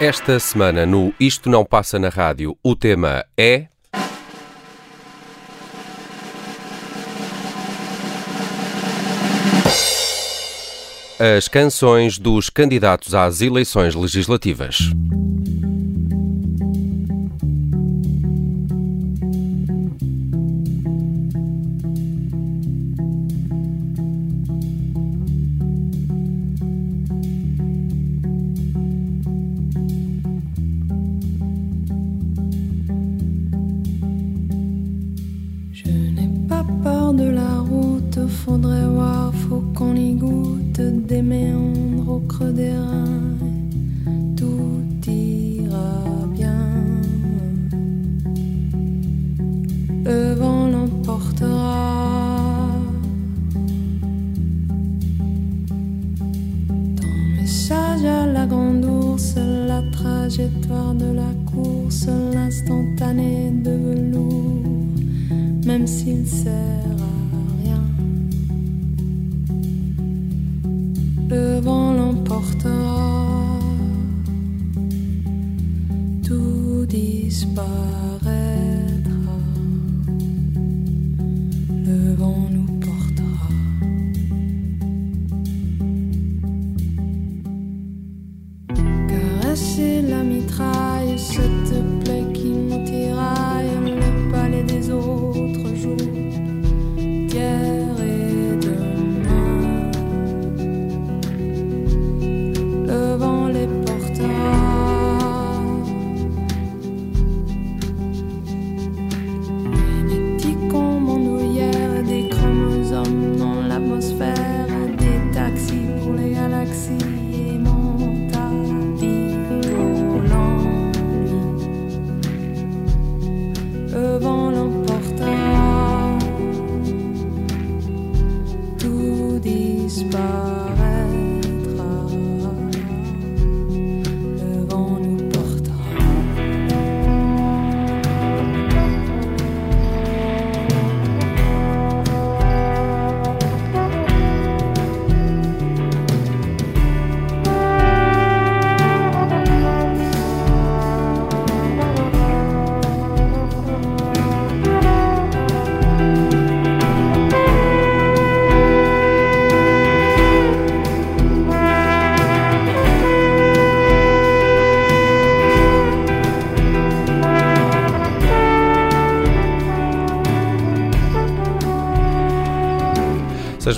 Esta semana no Isto Não Passa na Rádio, o tema é. As canções dos candidatos às eleições legislativas. Faudrait voir, faut qu'on y goûte des méandres au creux des reins. Tout ira bien. Le vent l'emportera. Ton message à la grande ours, la trajectoire de la course, l'instantané de velours, même s'il sert à le vent l'emportera, tout disparaîtra, le vent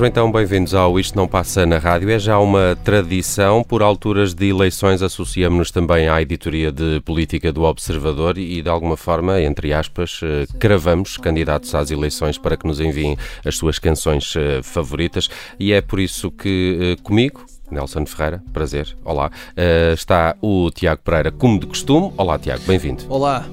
Sejam então bem-vindos ao Isto Não Passa na Rádio. É já uma tradição, por alturas de eleições, associamos-nos também à editoria de política do Observador e, de alguma forma, entre aspas, eh, cravamos candidatos às eleições para que nos enviem as suas canções eh, favoritas. E é por isso que eh, comigo, Nelson Ferreira, prazer, olá. está o Tiago Pereira, como de costume. Olá, Tiago, bem-vindo. Olá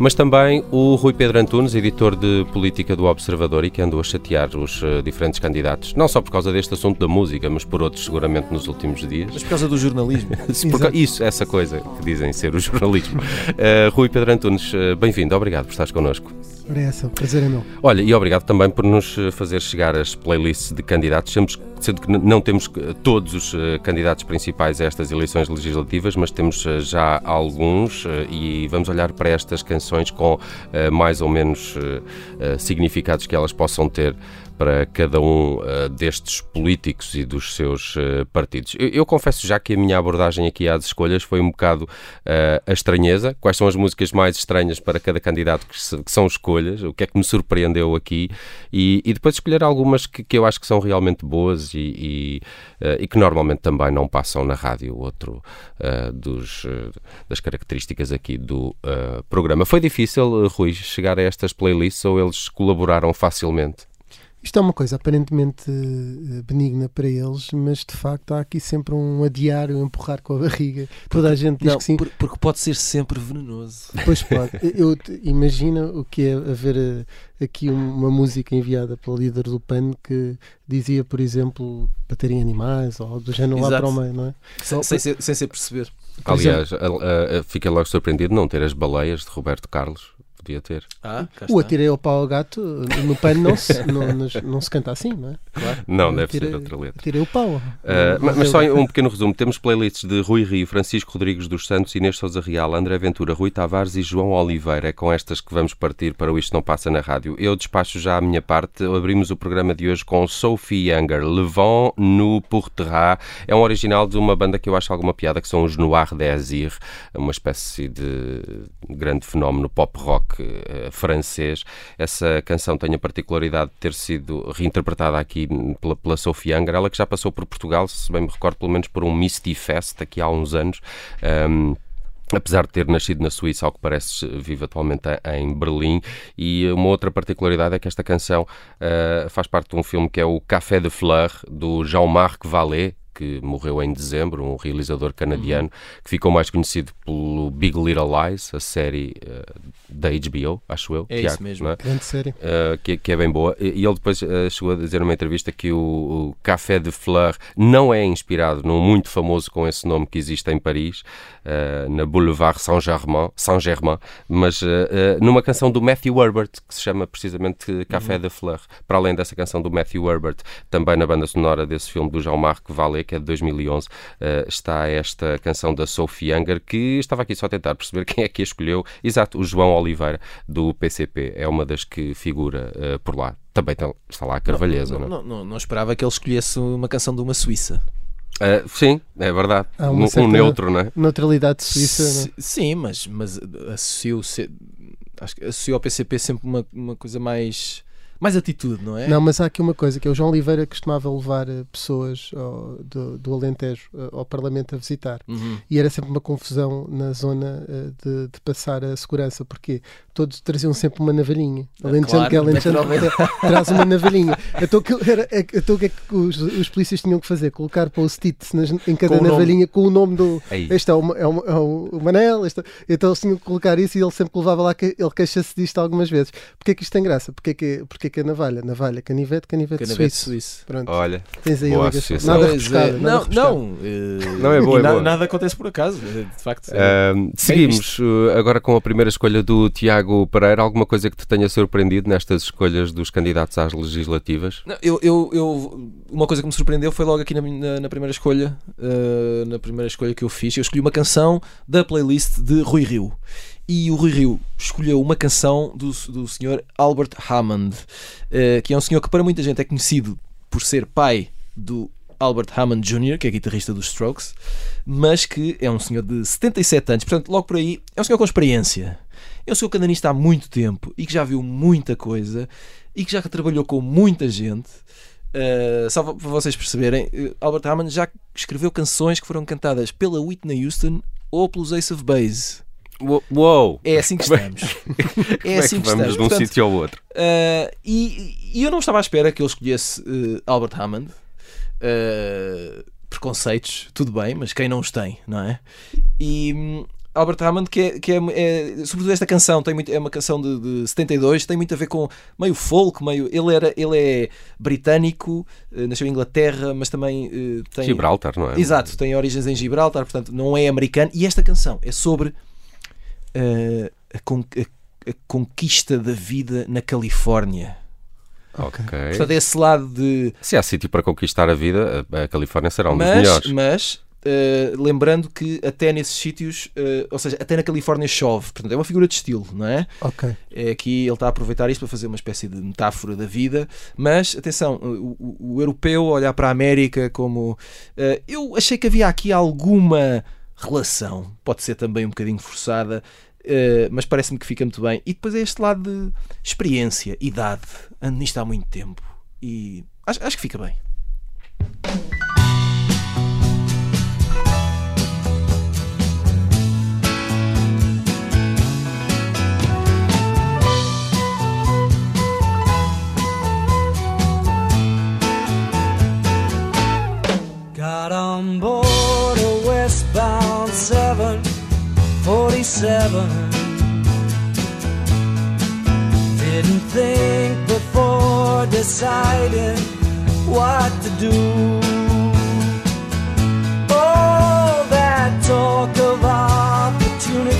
mas também o Rui Pedro Antunes, editor de política do Observador e que andou a chatear os uh, diferentes candidatos, não só por causa deste assunto da música, mas por outros seguramente nos últimos dias. Mas por causa do jornalismo. por, isso, essa coisa que dizem ser o jornalismo. Uh, Rui Pedro Antunes, uh, bem-vindo, obrigado por estares connosco. Ora, essa, o prazer é meu. Olha, e obrigado também por nos fazer chegar as playlists de candidatos, sendo que não temos todos os candidatos principais a estas eleições legislativas, mas temos já alguns e vamos olhar para estas canções com mais ou menos significados que elas possam ter para cada um uh, destes políticos e dos seus uh, partidos. Eu, eu, confesso já que a minha abordagem aqui às escolhas foi um bocado uh, a estranheza. Quais são as músicas mais estranhas para cada candidato que, se, que são escolhas? O que é que me surpreendeu aqui? E, e depois escolher algumas que, que, eu acho que são realmente boas e, e, e, que normalmente também não passam na rádio. Outro dos, das características aqui do programa. Foi difícil, Rui, chegar a estas playlists ou eles colaboraram facilmente? Isto é uma coisa aparentemente eh, benigna para eles, mas de facto há aqui sempre um adiar, um empurrar com a barriga. Toda a gente diz não, que sim. Porque pode ser sempre venenoso. Pois pode. Eu imagino o que é haver eh, aqui uma música enviada pelo líder do PAN que dizia, por exemplo, baterem animais ou do género lá para o meio, não é? Sem, sem, ser, sem ser perceber. Aliás, a, a, a, fica logo surpreendido não ter as baleias de Roberto Carlos Podia ter. Ah, O. Atirei ao pau ao gato, no pano não se, não, não- não se canta assim, não é? Claro. Não, deve Atirei- ser outra letra. Atirei o pau. Uh, mas mas só um pequeno resumo. Temos playlists de Rui Rio, Francisco Rodrigues dos Santos, Inês Souza Real, André Ventura, Rui Tavares e João Oliveira. É com estas que vamos partir para o Isto Não Passa na Rádio. Eu despacho já a minha parte. Abrimos o programa de hoje com Sophie Younger, Le Vent nous portera. É um original de uma banda que eu acho alguma piada, que são os Noir Désir, uma espécie de grande fenómeno pop rock eh, francês. Essa canção tem a particularidade de ter sido reinterpretada aqui pela, pela Sophie Younger, ela que já passou por Portugal, se bem me recordo, pelo menos por um Misty Fest aqui há uns anos. Um, Apesar de ter nascido na Suíça, ao que parece, vive atualmente em Berlim. E uma outra particularidade é que esta canção uh, faz parte de um filme que é o Café de Fleur, do Jean-Marc Vallée, que morreu em dezembro, um realizador canadiano que ficou mais conhecido pelo Big Little Lies, a série uh, da HBO, acho eu. É Tiago, isso mesmo. é? Grande série. Uh, que, que é bem boa. E ele depois uh, chegou a dizer numa entrevista que o, o Café de Fleur não é inspirado num muito famoso com esse nome que existe em Paris, uh, na Boulevard Saint-Germain, Saint-Germain mas uh, uh, numa canção do Matthew Herbert, que se chama precisamente Café de Fleur. Para além dessa canção do Matthew Herbert, também na banda sonora desse filme do Jean-Marc Vallée, que é de 2011, uh, está esta canção da Sophie Younger, que estava aqui só a tentar perceber quem é que a escolheu. Exato, o João Oliveira, do PCP. É uma das que figura uh, por lá. Também está, está lá a Carvalheza, não, não, não, não, não esperava que ele escolhesse uma canção de uma Suíça. Uh, sim, é verdade. Um, um neutro, não é? Neutralidade suíça. não é? S- Sim, mas, mas associo, se- acho que associo ao PCP sempre uma, uma coisa mais, mais atitude, não é? Não, mas há aqui uma coisa que é o João Oliveira costumava levar eh, pessoas ao- do, do Alentejo eh, ao Parlamento a visitar Uhum. e era sempre uma confusão na zona eh, de, de passar a segurança porque todos traziam sempre uma navalhinha Alentejano claro, que é Alentejano naturalmente. traz uma navalhinha então, que era, é- então o que é que os, os polícias tinham que fazer? colocar post-its nas- em cada Com navalhinha com o nome do Aí. este é o, é o, é o Manel este, então eles tinham que colocar isso e ele sempre levava lá que ele queixa-se disto algumas vezes porque é que isto tem graça? porque é que, porque é que a navalha? navalha, canivete, canivete, Canavete suíço suíço. Pronto, Olha, tens aí boa a ligação. Nada rebuscada. é, nada não, não, eh, Não, é boa, é na- boa. Nada acontece por acaso, eh, de facto. é- Uh, seguimos uh, agora com a primeira escolha do Tiago Pereira. Alguma coisa que te tenha surpreendido nestas escolhas dos candidatos às legislativas? Não, eu, eu, eu- uma coisa que me surpreendeu foi logo aqui na, na- na primeira escolha, eh, na primeira escolha que eu fiz, eu escolhi uma canção da playlist de Rui Rio. E o Rui Rio escolheu uma canção do, do senhor Albert Hammond, eh, que é um senhor que para muita gente é conhecido por ser pai do Albert Hammond Jr., que é guitarrista dos Strokes, mas que é um senhor de 77 anos, portanto, logo por aí, é um senhor com experiência. É um senhor candanista há muito tempo e que já viu muita coisa e que já trabalhou com muita gente. Uh, só para vocês perceberem, uh, Albert Hammond já escreveu canções que foram cantadas pela Whitney Houston ou pelos Ace of Base. Uou! É assim que é- estamos. Como É assim que que vamos estamos. de um Portanto, sítio ao outro? Uh, e, e eu não estava à espera que ele escolhesse uh, Albert Hammond. Uh, preconceitos, tudo bem, mas quem não os tem, não é? E hum, Albert Hammond, que é, que é, é- sobretudo esta canção, tem muito, é uma canção de, de 72, tem muito a ver com meio folk, meio. Ele, era, ele é britânico, uh, nasceu em Inglaterra, mas também uh, tem. Gibraltar, não é? Exato, tem origens em Gibraltar, portanto não é americano. E esta canção é sobre uh, a, con- a- a conquista da vida na Califórnia. Ok. Portanto, é esse lado de. Se há sítio para conquistar a vida, a Califórnia será um dos mas, melhores. mas uh, lembrando que até nesses sítios, uh, ou seja, até na Califórnia chove. Portanto, é uma figura de estilo, não é? Ok. É aqui ele está a aproveitar isto para fazer uma espécie de metáfora da vida, mas atenção, o, o- o europeu olhar para a América como eh, eu achei que havia aqui alguma relação, pode ser também um bocadinho forçada, eh, mas parece-me que fica muito bem. E depois é este lado de experiência, idade, ando nisto há muito tempo e acho, acho que fica bem. 747. Didn't think before deciding what to do. Oh, that talk of opportunities,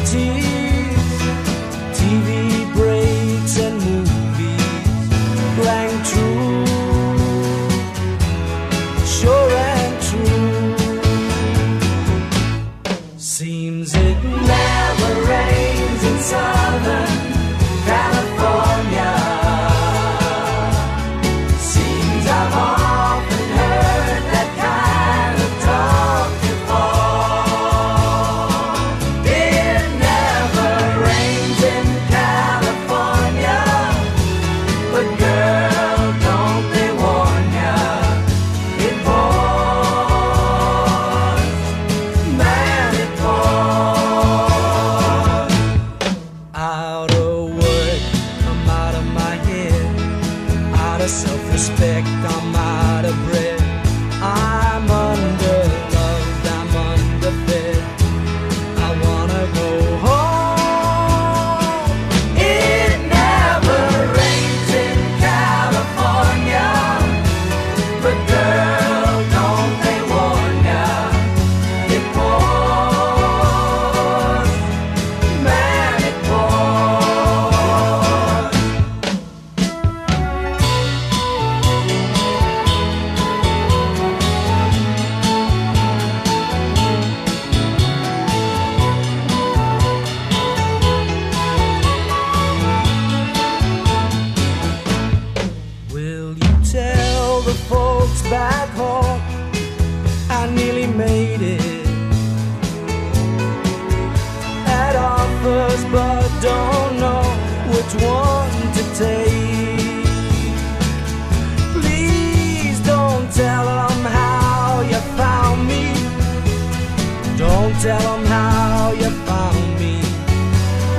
tell them how you found me.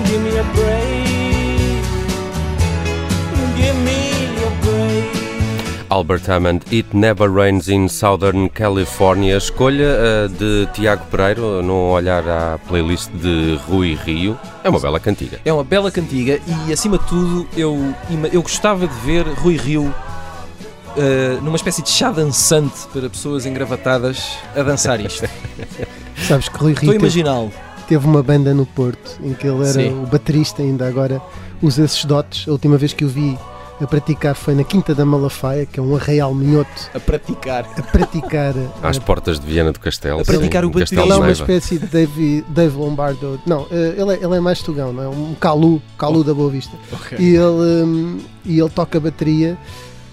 Give me a break. Give me a break. Albert Hammond, It Never Rains in Southern California. Escolha eh, de Tiago Pereiro, no olhar à playlist de Rui Rio. É uma bela cantiga. É uma bela cantiga e, acima de tudo, eu, eu gostava de ver Rui Rio eh, numa espécie de chá dançante para pessoas engravatadas a dançar isto. Sabes que Rui Estou a Rio teve, uma banda no Porto em que ele era Sim. o baterista, ainda agora usa esses dotes. A última vez que o vi a praticar foi na Quinta da Malafaia, que é um arraial minhoto, A praticar. a praticar. Às eh, portas de Viana do Castelo. A praticar sim, o bateria. Castelo Ele é uma espécie de Dave, Dave Lombardo. Não, eh, ele é, ele é mais tugão, não é? Um calu, calu da Boa Vista. E ele, hum, e ele toca bateria.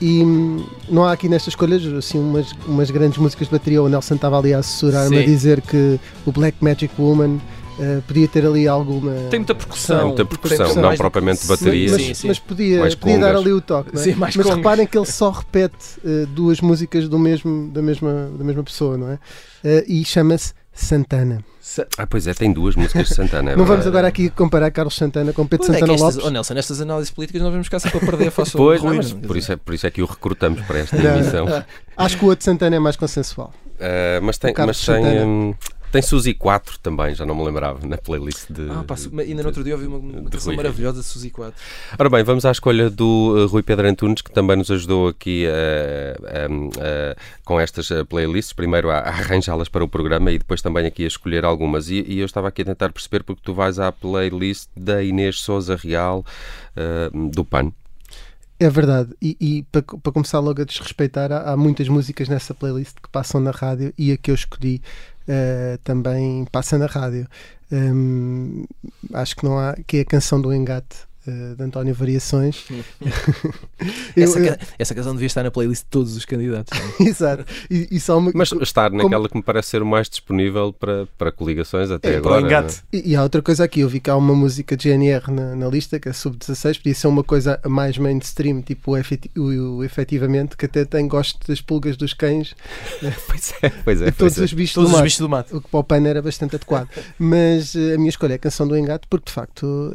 E hum, não há aqui nestas escolhas assim, umas, umas grandes músicas de bateria. O Nelson estava ali a assessorar-me a dizer que o Black Magic Woman eh, podia ter ali alguma. Tem muita percussão. Tem muita percussão, percussão. não propriamente Mas- bateria. Mas, Sim, sim. mas podia, podia dar ali o toque. não é? Sim, mais mas congas. reparem que ele só repete eh, duas músicas do mesmo, da, mesma, da mesma pessoa, não é? Eh, e chama-se Santana. Ah, pois é, tem duas músicas de Santana. é não vamos agora aqui comparar Carlos Santana com Pedro Pois é Santana estas, Lopes. oh Nelson, nestas análises políticas nós vamos ficar sempre a perder face ao Pois, Rui, não, por, isso é, por isso é que o recrutamos para esta Não. emissão. Acho que o outro Santana é mais consensual. Ah, mas tem, mas tem. Tem Suzy 4 também, já não me lembrava, na playlist de. Ah, pá, ainda no outro dia ouvi uma, uma canção Rui maravilhosa de Suzy 4. Ora bem, vamos à escolha do uh, Rui Pedro Antunes, que também nos ajudou aqui uh, um, uh, com estas playlists. Primeiro a, a arranjá-las para o programa e depois também aqui a escolher algumas. E, e eu estava aqui a tentar perceber porque tu vais à playlist da Inês Souza Real uh, do PAN. É verdade. E, e para, para começar logo a desrespeitar, há, há muitas músicas nessa playlist que passam na rádio e a que eu escolhi eh, também passa na rádio. Hum, acho que não há. que é a canção do Engate. Eh, de António Variações. Eu- Essa, eu- essa canção devia estar na playlist de todos os candidatos. é? Exato. E, e só uma, Mas estar naquela que me parece ser o mais disponível para, para coligações até É, agora. engate. E, e há outra coisa aqui, eu vi que há uma música de GNR na, na lista, que é sub-16, podia ser uma coisa mais mainstream, tipo o, o- o efetivamente, que até tem gosto das pulgas dos cães, Pois é, pois é. pois todos é. os bichos Todos do os mato. bichos do mato. O que para o PAN era bastante adequado. Mas eh, a minha escolha é a canção do Engate, porque de facto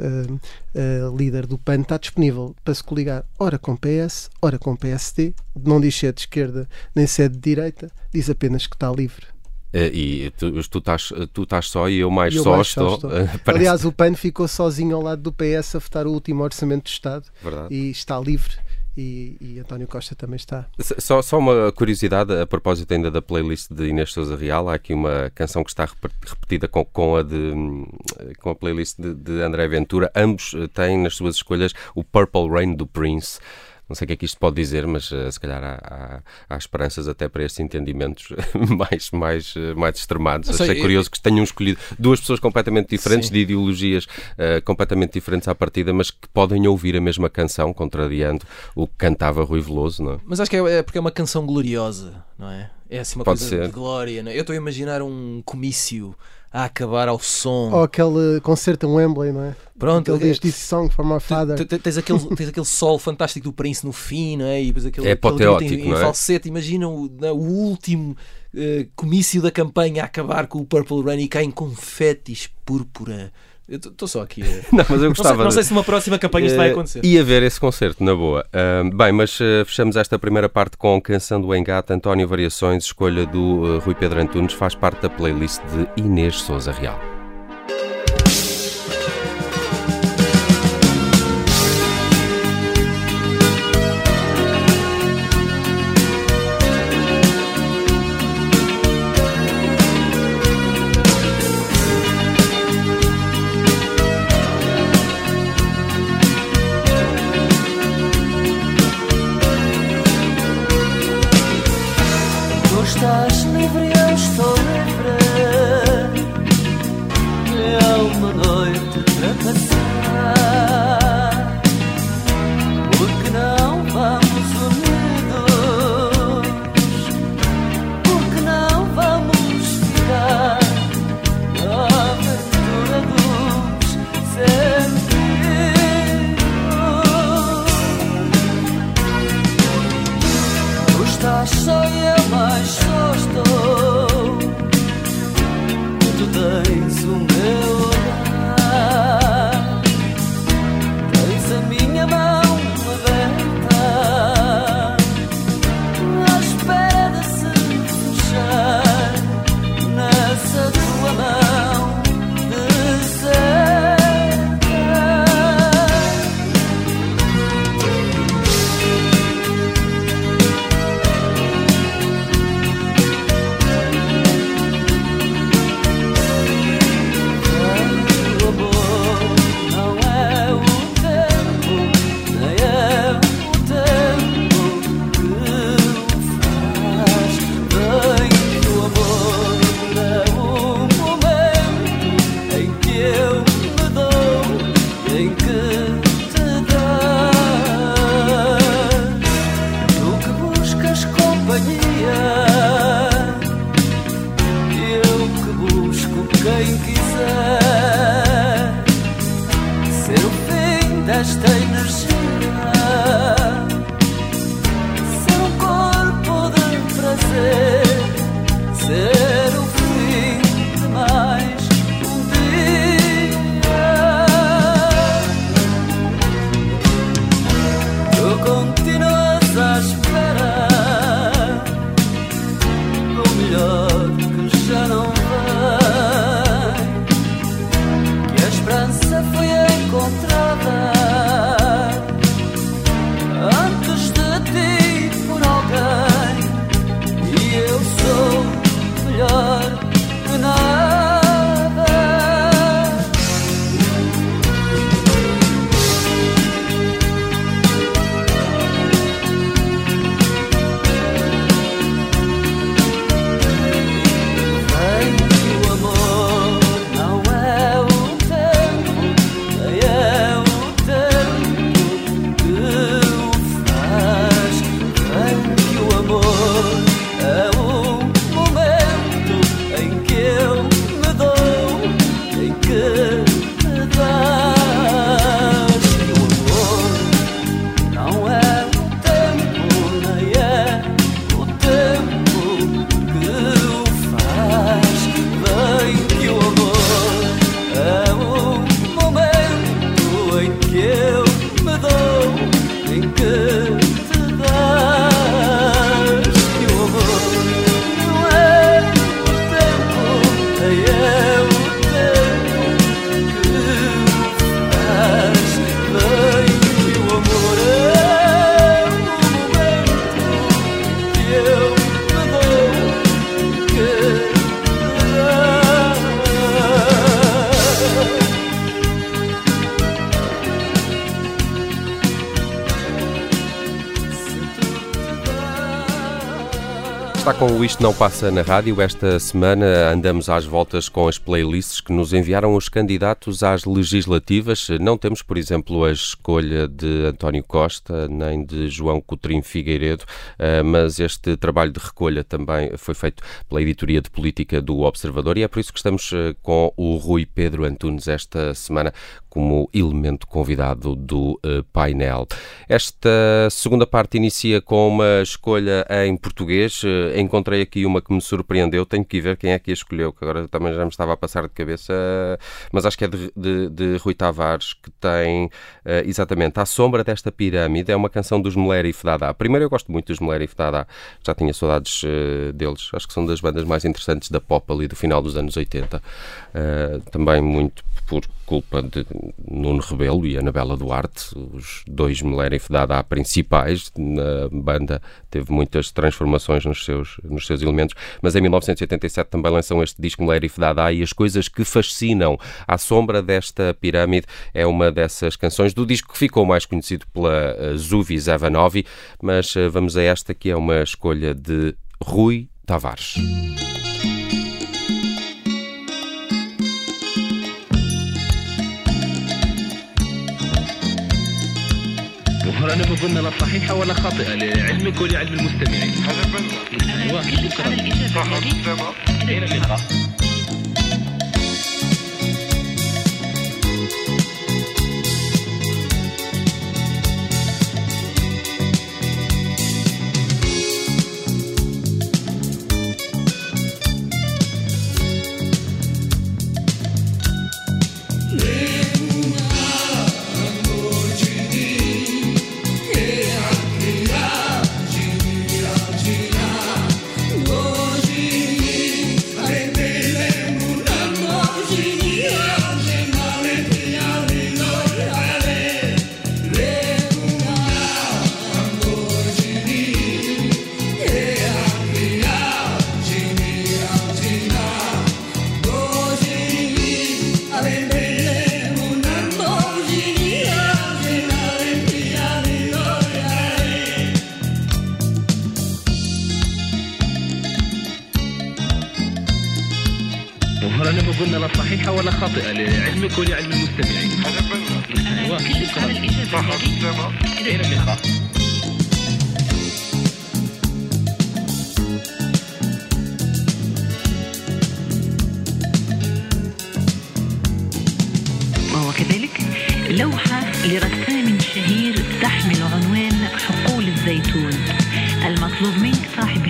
a líder do PAN está disponível para se coligar ora com PS, ora com PSD, não diz se é de esquerda nem se é de direita, diz apenas que está livre. Eh, E tu, tu, estás, tu estás só e eu mais eu só mais só estou. estou. Eh, parece- Aliás, o PAN ficou sozinho ao lado do PS a votar o último orçamento do Estado Verdade. e está livre. E, e António Costa também está. Só, só uma curiosidade a propósito ainda da playlist de Inês Souza Real. Há aqui uma canção que está rep- repetida com, com a, de, com a playlist de, de André Ventura. Ambos eh, têm nas suas escolhas o Purple Rain do Prince. Não sei o que é que isto pode dizer, mas eh, se calhar há, há- há esperanças até para estes entendimentos mais, mais, eh, mais extremados. Sei, Achei eu- curioso que tenham escolhido duas pessoas completamente diferentes, Sim. de ideologias eh, completamente diferentes à partida, mas que podem ouvir a mesma canção, contrariando o que cantava Rui Veloso, não é? Mas acho que é, é porque é uma canção gloriosa, não é? É assim uma Pode coisa ser. de glória. Não é? Eu estou a imaginar um comício a acabar ao som. Ou aquele concerto em Wembley, não é? Pronto, ele diz é- This song for my father. Te- te- Tens aquele, tens aquele sol fantástico do Prince no fim, não é? E depois aquele, É apoteótico, em, em é? falsete. Imagina o último eh, comício da campanha a acabar com o Purple Rain e caem confetes púrpura Estou só aqui. Não, mas eu gostava. Não sei, não sei se uma próxima campanha uh, isto vai eh, acontecer. Ia ver esse concerto, na boa. Uh, bem, mas uh, fechamos esta primeira parte com Canção do Engate, António Variações, escolha do eh, Rui Pedro Antunes, faz parte da playlist de Inês Souza Real. Está com o Isto Não Passa na Rádio. Esta semana andamos às voltas com as playlists que nos enviaram os candidatos às legislativas. Não temos, por exemplo, a escolha de António Costa nem de João Coutrinho Figueiredo, eh, mas este trabalho de recolha também foi feito pela editoria de política do Observador e é por isso que estamos eh, com o Rui Pedro Antunes esta semana como elemento convidado do eh, painel. Esta segunda parte inicia com uma escolha em português. Eh, encontrei aqui uma que me surpreendeu. Tenho que ver quem é que a escolheu, que agora também já me estava a passar de cabeça, eh, mas acho que é de, de, de Rui Tavares, que tem exatamente A Sombra desta Pirâmide. É uma canção dos Melerif Dada. Primeiro, eu gosto muito dos Melerif Dada, já tinha saudades deles. Acho que são das bandas mais interessantes da pop ali do final dos anos 80. Uh, também muito por culpa de Nuno Rebelo e Anabela Duarte, os dois Mulher e Fedada principais na banda, teve muitas transformações nos seus, nos seus elementos, mas em 1987 também lançam este disco Mulher e Fedada e as coisas que fascinam à sombra desta pirâmide é uma dessas canções do disco que ficou mais conhecido pela uh, Zuvi Zavanovi, mas uh, vamos a esta que é uma escolha de Rui Tavares. وهنا نبغى قلنا لا صحيحة ولا خاطئة لعلمك ولعلم المستمعين. هذا أيوه شكرا. صح قلنا لا صحيحة ولا خاطئة لعلمك ولعلم المستمعين. أيوة شكرا. إلى اللقاء وهو كذلك لوحة لرسام شهير تحمل عنوان حقول الزيتون. المطلوب منك صاحب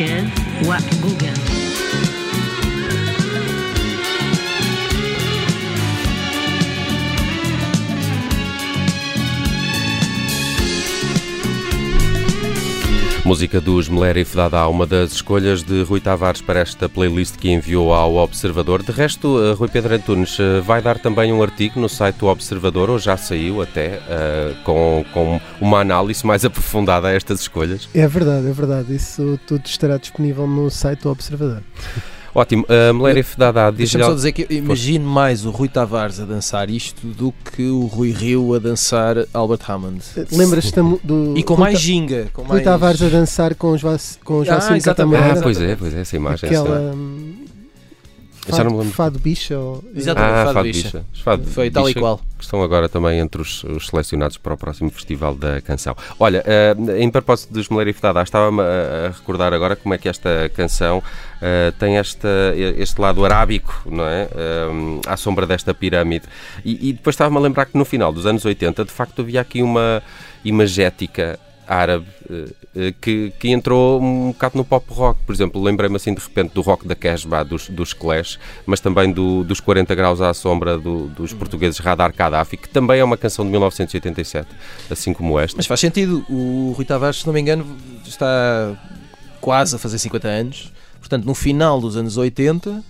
Marquez, Watt Guggen. Música dos Mulher e Fedada, uma das escolhas de Rui Tavares para esta playlist que enviou ao Observador. De resto, eh, Rui Pedro Antunes eh, vai dar também um artigo no site do Observador, ou já saiu até, uh, com, com uma análise mais aprofundada a estas escolhas. É verdade, é verdade. Isso tudo estará disponível no site do Observador. Ótimo. Uh, Meléria Fedada diz Deixa-me só dizer que imagino mais o Rui Tavares a dançar isto do que o Rui Rio a dançar Albert Hammond. Lembras-te do. E com Rui mais Ta- ginga. Com Rui mais... Tavares a dançar com os, os Ah, exatamente. Ah, Catamarã. pois é, pois é, essa imagem. essa- Aquela. hum, Eu já não me Fado, lembro. fado bicha ou... Exatamente. Ah, Fado Fado Bicha. Bicha. Fado Foi tal e Bicha qual. que estão agora também entre os, os selecionados para o próximo Festival da Canção. Olha, eh, em propósito dos Meléria Fedada, estava-me a, a recordar agora como é que esta canção eh, tem esta, este lado arábico, não é? Eh, à sombra desta pirâmide. E, e depois estava-me a lembrar que no final dos anos 80, de facto, havia aqui uma imagética árabe eh, eh, que, que entrou um bocado no pop rock. Por exemplo, lembrei-me assim de repente do rock da Casbah, dos, dos Clash, mas também do, dos 40 graus à sombra do- dos portugueses Radar Gaddafi, que também é uma canção de 1987, assim como esta. Mas faz sentido. O Rui Tavares, se não me engano, está quase a fazer 50 anos. Portanto, no final dos anos 80,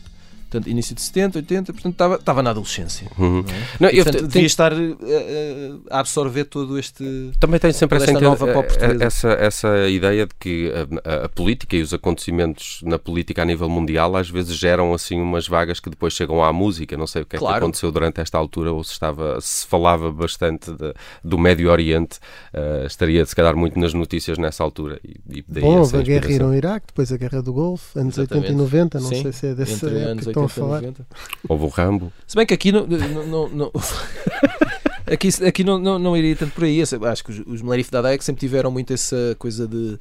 portanto, início de 70, 80, portanto, estava, estava na adolescência. Uhum. não é? Não, E, eu portanto, te- devia tenho- estar eh, a absorver todo este. Também tenho sempre essa, nova eh, essa, essa ideia de que a, a- a política e os acontecimentos na política a nível mundial às vezes geram assim umas vagas que depois chegam à música. Não sei o que é que Claro. aconteceu durante esta altura ou se estava se falava bastante de- do Médio Oriente. eh, estaria se calhar muito nas notícias nessa altura. E, e daí Bom, houve a guerra inspiração. Irão-Iraque, depois a guerra do Golfo, anos Exatamente. 80 e 90, não Sim, sei se é dessa entre época anos que estão a 80 falar. 90. Houve o Rambo. Se bem que aqui não. não, não- não- aqui, aqui não, não, não iria tanto por aí. Acho que os, os Melerif Dada é que sempre tiveram muito essa coisa de.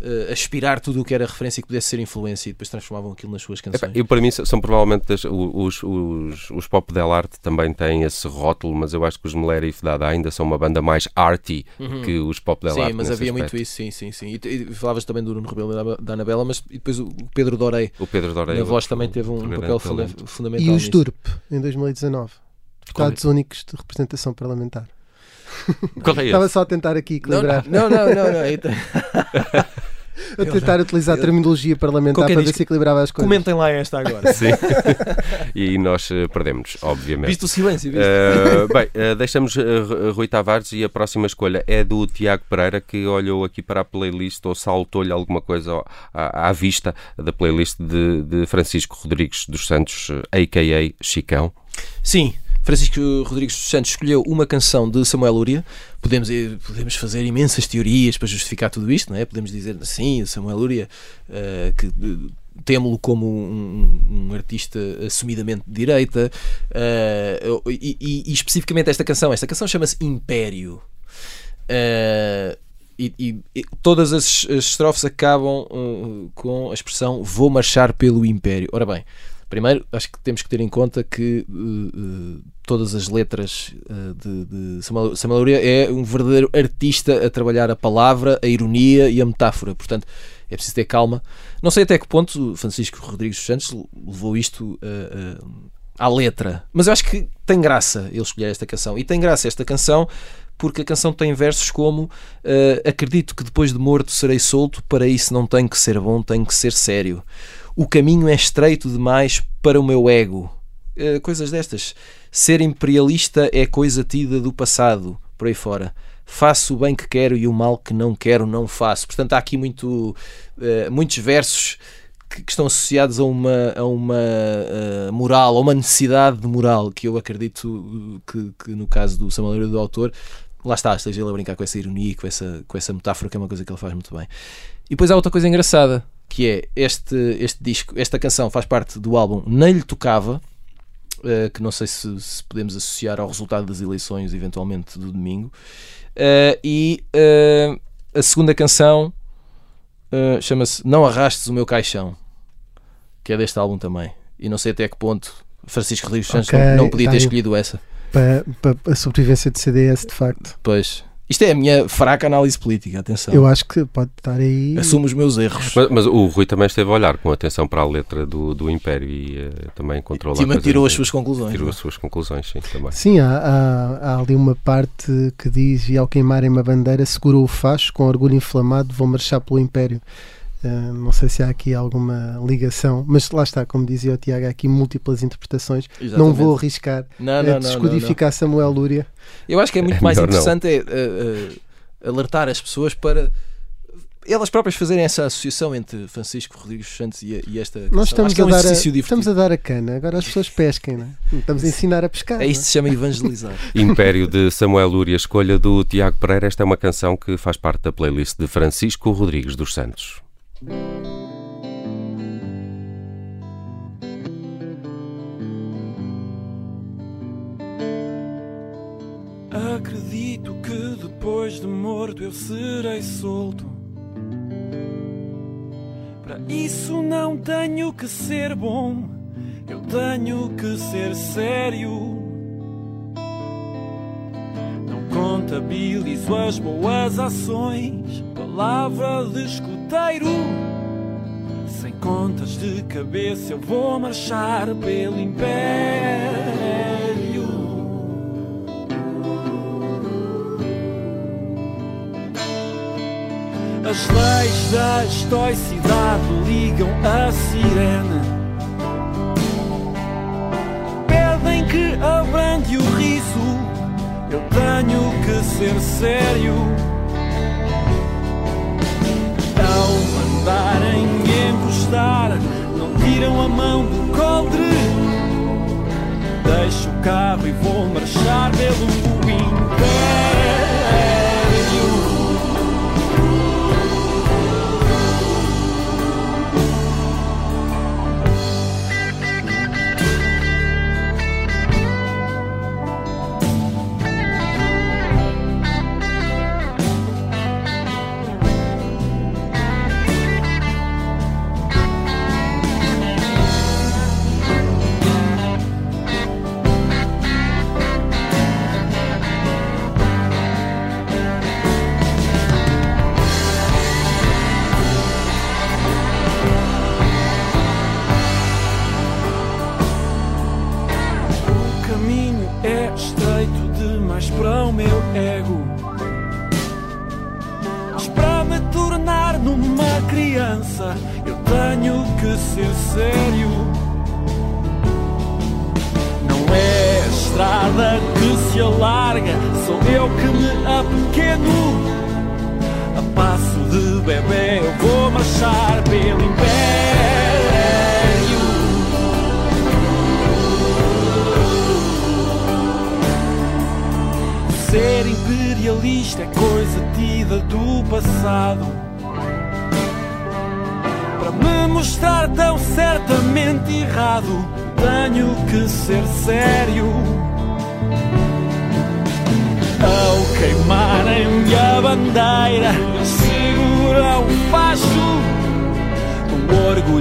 Eh, aspirar tudo o que era referência e que pudesse ser influência e depois transformavam aquilo nas suas canções. Eu, para mim, são provavelmente das- o- os, os, os Pop Del Arte também têm esse rótulo, mas eu acho que os Melerif Dada ainda são uma banda mais arty que os Pop Del Sim, Arte. mas nesse havia aspecto. muito isso, sim, sim, sim. E, e falavas também do Nuno Rebelo e da- da Anabela, mas e depois o o Pedro Dorei, O Pedro Dorei. na voz outro- também teve um grande papel talento. fundamental. E os nisso. DURP, em 2019. Deputados únicos de representação parlamentar. Qual é? Estava só a tentar aqui Não, equilibrar. não, não, não, não. Então, a tentar utilizar a terminologia parlamentar Qualquer para ver disco- se equilibrava as coisas. Comentem lá esta agora. Sim. e nós eh, perdemos, obviamente. Viste o silêncio, viste? Uh, bem, uh, deixamos uh, Ru- Rui Tavares e a próxima escolha é do Tiago Pereira que olhou aqui para a playlist ou saltou-lhe alguma coisa à, à vista da playlist de, de Francisco Rodrigues dos Santos, a.k.a. Chicão. Sim, Francisco Rodrigues dos Santos escolheu uma canção de Samuel Lúria. Podemos, eh, podemos fazer imensas teorias para justificar tudo isto, não é? Podemos dizer assim, Samuel Lúria, eh, que temo-lo como um, um artista assumidamente de direita, eh, e, e- e especificamente esta canção. Esta canção chama-se Império. Eh, e, e- todas as, as estrofes acabam eh, com a expressão vou marchar pelo Império. Ora bem, Primeiro, acho que temos que ter em conta que uh, todas as letras uh, de, de Samuel Luria é um verdadeiro artista a trabalhar a palavra, a ironia e a metáfora. Portanto, é preciso ter calma. Não sei até que ponto Francisco Rodrigues dos Santos levou isto uh, uh, à letra, mas eu acho que tem graça ele escolher esta canção. E tem graça esta canção porque a canção tem versos como uh, Acredito que depois de morto serei solto, para isso não tem que ser bom, tem que ser sério. O caminho é estreito demais para o meu ego. Uh, coisas destas. Ser imperialista é coisa tida do passado, por aí fora. Faço o bem que quero e o mal que não quero não faço. Portanto, há aqui muito, uh, muitos versos que, que, estão associados a uma, a uma uh, moral, a uma necessidade de moral, que eu acredito que, que no caso do Samuel do autor, lá está, esteja ele a brincar com essa ironia, com essa, com essa metáfora, que é uma coisa que ele faz muito bem. E depois há outra coisa engraçada, que é este, este disco, esta canção faz parte do álbum Nem Lhe Tocava, uh, que não sei se, se, podemos associar ao resultado das eleições, eventualmente, do domingo. Uh, e uh, a segunda canção chama-se Não Arrastes o Meu Caixão, que é deste álbum também. E não sei até que ponto Francisco Rodrigues Santos okay, não, não, podia ter escolhido essa. Para, para a sobrevivência de CDS, de facto. Pois. Isto é a minha fraca análise política, atenção. Eu acho que pode estar aí. Assumo os meus erros. Mas, mas o Rui também esteve a olhar com atenção para a letra do, do Império e uh, também controlou. E tirou as suas conclusões. Tirou não? as suas conclusões, sim, também. Sim, há, há, há, ali uma parte que diz: E ao queimarem uma bandeira, segurou o facho, com orgulho inflamado, vou marchar pelo Império. Uh, não sei se há aqui alguma ligação, mas lá está, como dizia o Tiago, há aqui múltiplas interpretações. Exatamente. Não vou arriscar não, não, a descodificar não, Samuel Lúria. Eu acho que é muito é mais interessante é, uh, alertar as pessoas para elas próprias fazerem essa associação entre Francisco Rodrigues Santos e, e esta Nós estamos, é um a dar a, estamos a dar a cana, agora as pessoas pesquem, não é? estamos a ensinar a pescar. É isto que se chama evangelizar. Império de Samuel Lúria, escolha do Tiago Pereira. Esta é uma canção que faz parte da playlist de Francisco Rodrigues dos Santos. Acredito que depois de morto eu serei solto. Para isso não tenho que ser bom, eu tenho que ser sério. Não contabilizo as boas ações, palavra de escuteiro. Sem contas de cabeça eu vou marchar pelo império. As leis da estoicidade ligam a sirene. Pedem que abrande o riso. Eu tenho que ser sério. Ao mandarem encostar, não tiram a mão do coldre. Deixo o carro e vou marchar pelo império.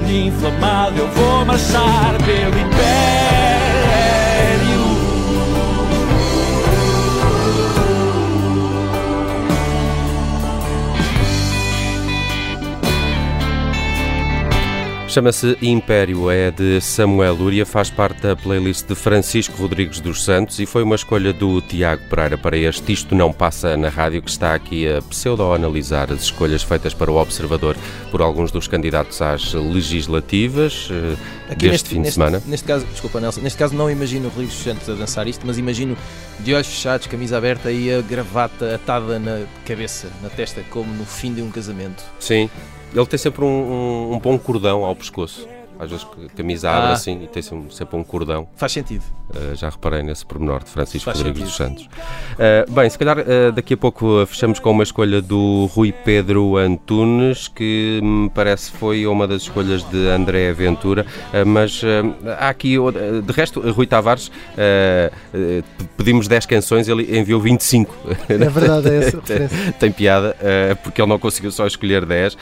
Inflamado, eu vou marchar pelo império. Chama-se Império, é de Samuel Lúria, faz parte da playlist de Francisco Rodrigues dos Santos e foi uma escolha do Tiago Pereira para este Isto Não Passa na Rádio, que está aqui a pseudo-analisar as escolhas feitas para o Observador por alguns dos candidatos às legislativas eh, Aqui deste neste, fim de neste- semana. Neste caso, desculpa Nelson, neste caso não imagino Rodrigues dos Santos a dançar isto, mas imagino de olhos fechados, camisa aberta e a gravata atada na cabeça, na testa, como no fim de um casamento. Sim, ele tem sempre um, um- um bom cordão ao pescoço. Às vezes camisa abre Ah. assim e tem sempre um cordão. Faz sentido. Uh, já reparei nesse pormenor de Francisco Rodrigues dos Santos. Uh, bem, se calhar uh, daqui a pouco fechamos com uma escolha do Rui Pedro Antunes, que me parece foi uma das escolhas de André Ventura, uh, mas uh, há aqui, uh, de resto, Rui Tavares, uh, uh, pedimos 10 canções, ele enviou 25. É verdade, é essa. Tem piada, uh, porque ele não conseguiu só escolher 10, uh,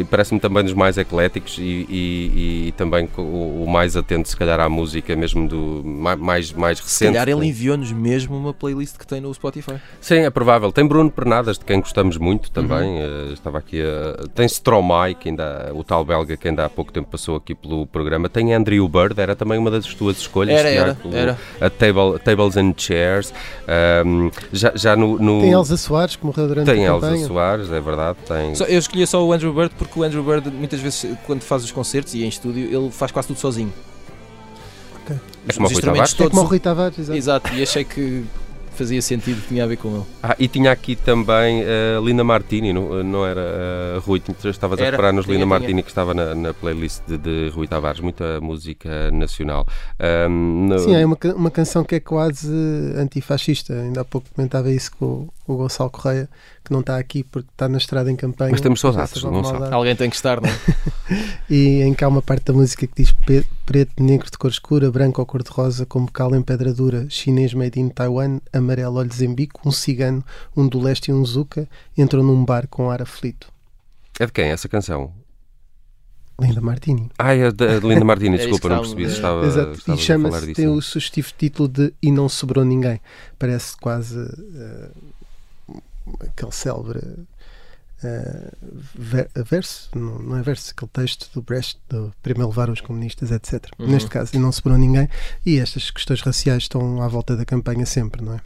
e parece-me também dos mais ecléticos e, e- e também o, o mais atento, se calhar, à música mesmo do ma- mais, mais Se recente. calhar ele enviou-nos mesmo uma playlist que tem no Spotify. Sim, é provável. Tem Bruno Pernadas, de quem gostamos muito também. Uhum. eh, estava aqui a... Tem Stromae, que ainda, o tal belga que ainda há pouco tempo passou aqui pelo programa. Tem Andrew Bird, era também uma das tuas escolhas. Era, era, Tiago, era. A table, Tables and Chairs. Ahm, já, já no. no- Tem Elsa Soares, que morreu durante tem a Elsa campanha. Soares, é verdade. Tem... Só- eu escolhi só o Andrew Bird porque o Andrew Bird, muitas vezes, quando faz os concertos e em estúdio, ele faz quase tudo sozinho. É como Os Rui instrumentos Tavares? É todos. como o Rui Tavares, exato. Exato, e achei que fazia sentido, tinha a ver com ele. Ah, e tinha aqui também a Linda Martini, não, não era uh, Rui? Estavas a reparar nos tinha, Linda tinha. Martini que estava na, na playlist de, de Rui Tavares, muita música nacional. Ahm, no- Sim, é uma, uma canção que é quase antifascista. Ainda há pouco comentava isso com o, Gonçalo Correia, que não está aqui porque está na estrada em campanha. Mas temos saudades do Gonçalo. maldade. Alguém tem que estar, não é? E em que há uma parte da música que diz preto, negro de cor escura, branco ou cor-de-rosa, com bocal em pedra dura, chinês made in Taiwan, amarelo olhos em bico, um cigano, um do leste e um zuca, entram num bar com ar aflito. É de quem essa canção? Linda Martini. Ah, é da Linda Martini, É desculpa, que não percebi. Estava, Exato. estavas E a falar chama-se, tem o sugestivo título de E Não Sobrou Ninguém. Parece quase eh, aquele célebre eh, ver- verso, não, não é verso, aquele texto do Brecht, do primeiro levar os comunistas, etc. Uhum. Neste caso, E Não Sobrou Ninguém. E estas questões raciais estão à volta da campanha sempre, não é?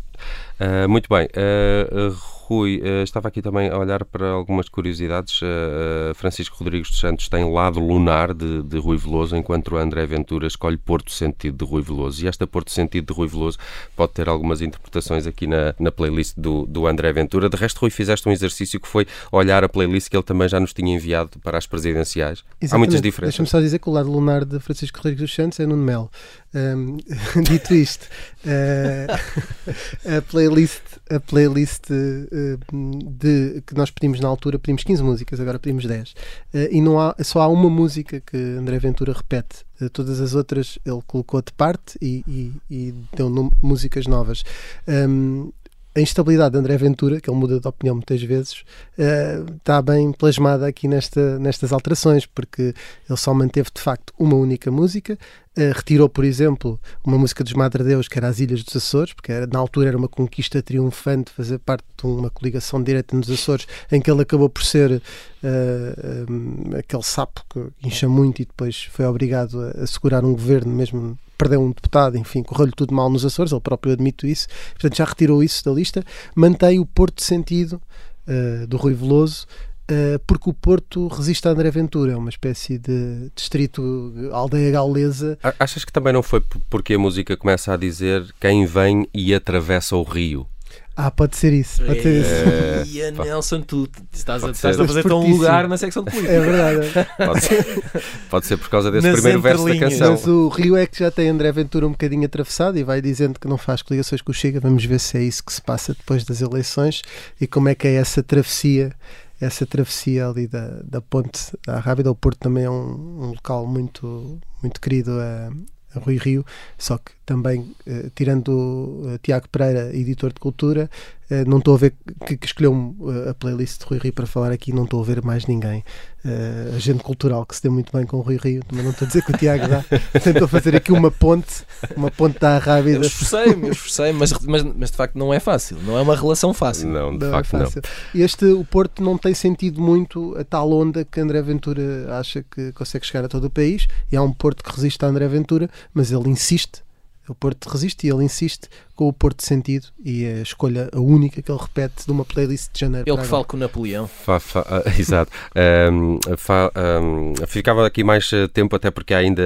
Ah, muito bem. Ah, Rui, ah, estava aqui também a olhar para algumas curiosidades. Ah, ah, Francisco Rodrigues dos Santos tem Lado Lunar de, de Rui Veloso, enquanto o André Ventura escolhe Porto Sentido de Rui Veloso. E esta Porto Sentido de Rui Veloso pode ter algumas interpretações aqui na, na playlist do, do André Ventura. De resto, Rui, fizeste um exercício que foi olhar a playlist que ele também já nos tinha enviado para as presidenciais. Há muitas Exatamente. diferenças. Deixa-me só dizer que o lado lunar de Francisco Rodrigues dos Santos é Nuno Melo. Ahm, dito isto, eh, a playlist, a playlist eh, de, que nós pedimos na altura, pedimos 15 músicas, agora pedimos 10. Eh, e não há, só há uma música que André Ventura repete. Todas as outras ele colocou de parte e, e- e deu músicas novas. Ahm, a instabilidade de André Ventura, que ele muda de opinião muitas vezes, eh, está bem plasmada aqui nesta, nestas alterações, porque ele só manteve de facto uma única música, eh, retirou, por exemplo, uma música dos Madre Deus, que era as Ilhas dos Açores, porque na altura era uma conquista triunfante fazer parte de uma coligação direta nos Açores, em que ele acabou por ser eh, um, aquele sapo que incha muito e depois foi obrigado a, a segurar um governo mesmo perdeu um deputado, enfim, correu-lhe tudo mal nos Açores, ele próprio admite isso, portanto já retirou isso da lista, mantém o Porto de Sentido uh, do Rui Veloso, uh, porque o Porto resiste a André Ventura, é uma espécie de distrito, aldeia gaulesa. Achas que também não foi porque a música começa a dizer quem vem e atravessa o rio? Ah, pode ser isso, pode ser isso. É, E. Nelson, tu estás a, estás a fazer tão um lugar na secção de política. É verdade. Pode ser, pode ser por causa desse Nas primeiro verso da canção. Mas o Rio é que já tem André Ventura um bocadinho atravessado e vai dizendo que não faz coligações com o Chega. Vamos ver se é isso que se passa depois das eleições e como é que é essa travessia, essa travessia ali da, da ponte da Rábida. O Porto também é um, um local muito, muito querido a, a Rui Rio, só que também, eh, tirando o eh, Tiago Pereira, editor de cultura, eh, não estou a ver que, que escolheu eh, a playlist de Rui Rio para falar aqui, não estou a ver mais ninguém. Eh, agente cultural que se deu muito bem com o Rui Rio, também não estou a dizer que o Tiago dá. Tentou fazer aqui uma ponte, uma ponte da Eu Rábida. esforcei-me, eu esforcei mas, mas, mas de facto não é fácil. Não é uma relação fácil. Não, de Não é facto não. fácil. Este, o Porto não tem sentido muito a tal onda que André Ventura acha que consegue chegar a todo o país. E há um Porto que resiste a André Ventura, mas ele insiste. O Porto resiste e ele insiste com o Porto sentido e é a escolha a única que ele repete de uma playlist de janeiro. Ele que fala com o Napoleão. Fa- fa- ah, exato. Ahm, fa- ahm, ficava aqui mais eh, tempo, até porque há ainda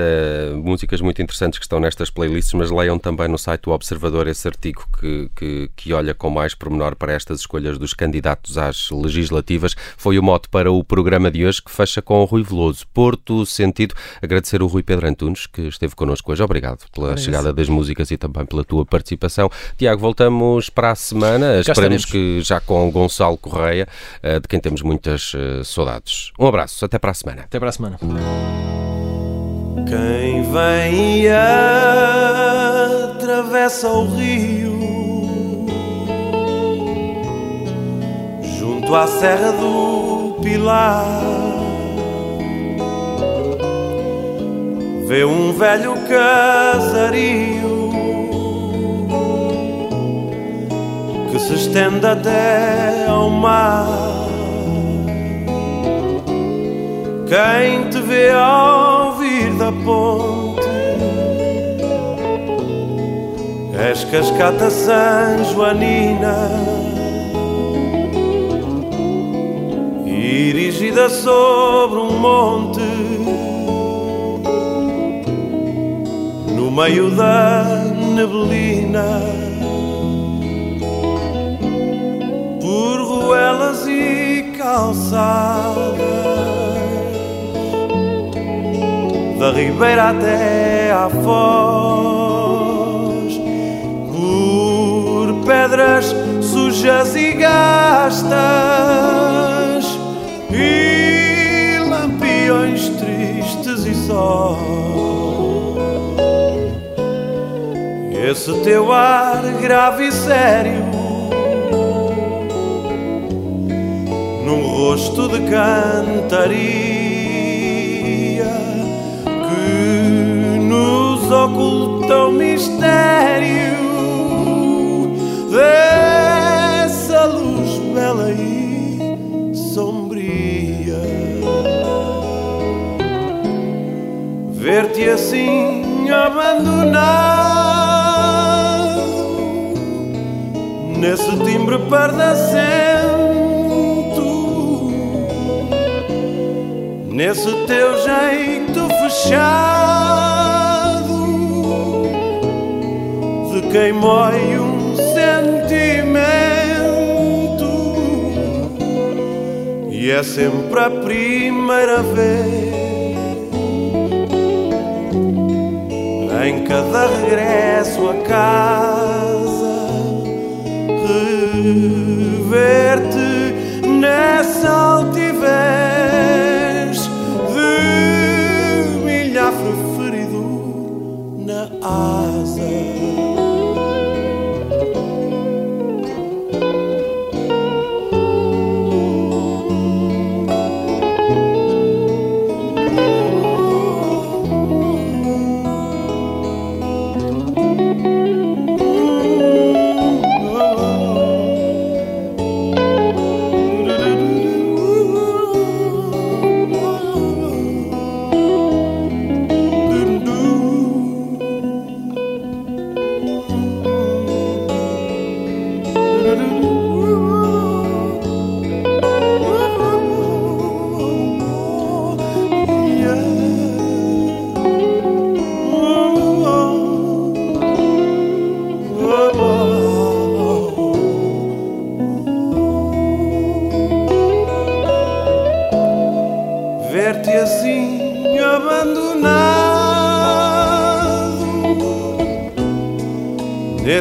músicas muito interessantes que estão nestas playlists, mas leiam também no site do Observador esse artigo que, que, que olha com mais pormenor para estas escolhas dos candidatos às legislativas. Foi o mote para o programa de hoje que fecha com o Rui Veloso. Porto Sentido. Agradecer o Rui Pedro Antunes, que esteve connosco hoje. Obrigado pela Ora, chegada das músicas e também pela tua participação. Tiago, voltamos para a semana. Cá Esperemos estaremos. que já com o Gonçalo Correia, eh, de quem temos muitas eh, saudades. Um abraço, até para a semana. Até para a semana. Quem vem e atravessa o rio junto à Serra do Pilar vê um velho casario que se estende até ao mar. Quem te vê ao vir da ponte És cascata San Joanina Erigida sobre um monte No meio da neblina calçadas da ribeira até à foz, por pedras sujas e gastas e lampiões tristes e só. Esse teu ar grave e sério num rosto de cantaria que nos oculta o mistério dessa luz bela e sombria. Ver-te assim abandonado nesse timbre pardacento, nesse teu jeito fechado de quem mói um sentimento, e é sempre a primeira vez. Em cada regresso a casa, rever-te nessa altivez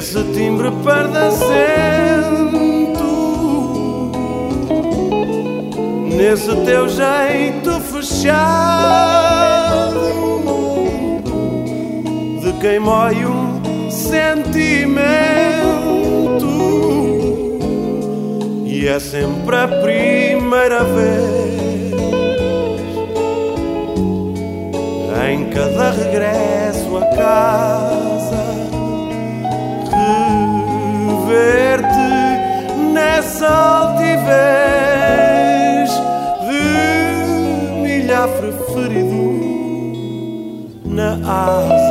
nesse timbre pardacento, nesse teu jeito fechado de quem mói um sentimento. E é sempre a primeira vez em cada regresso a casa altivez de milhafre ferido na asa.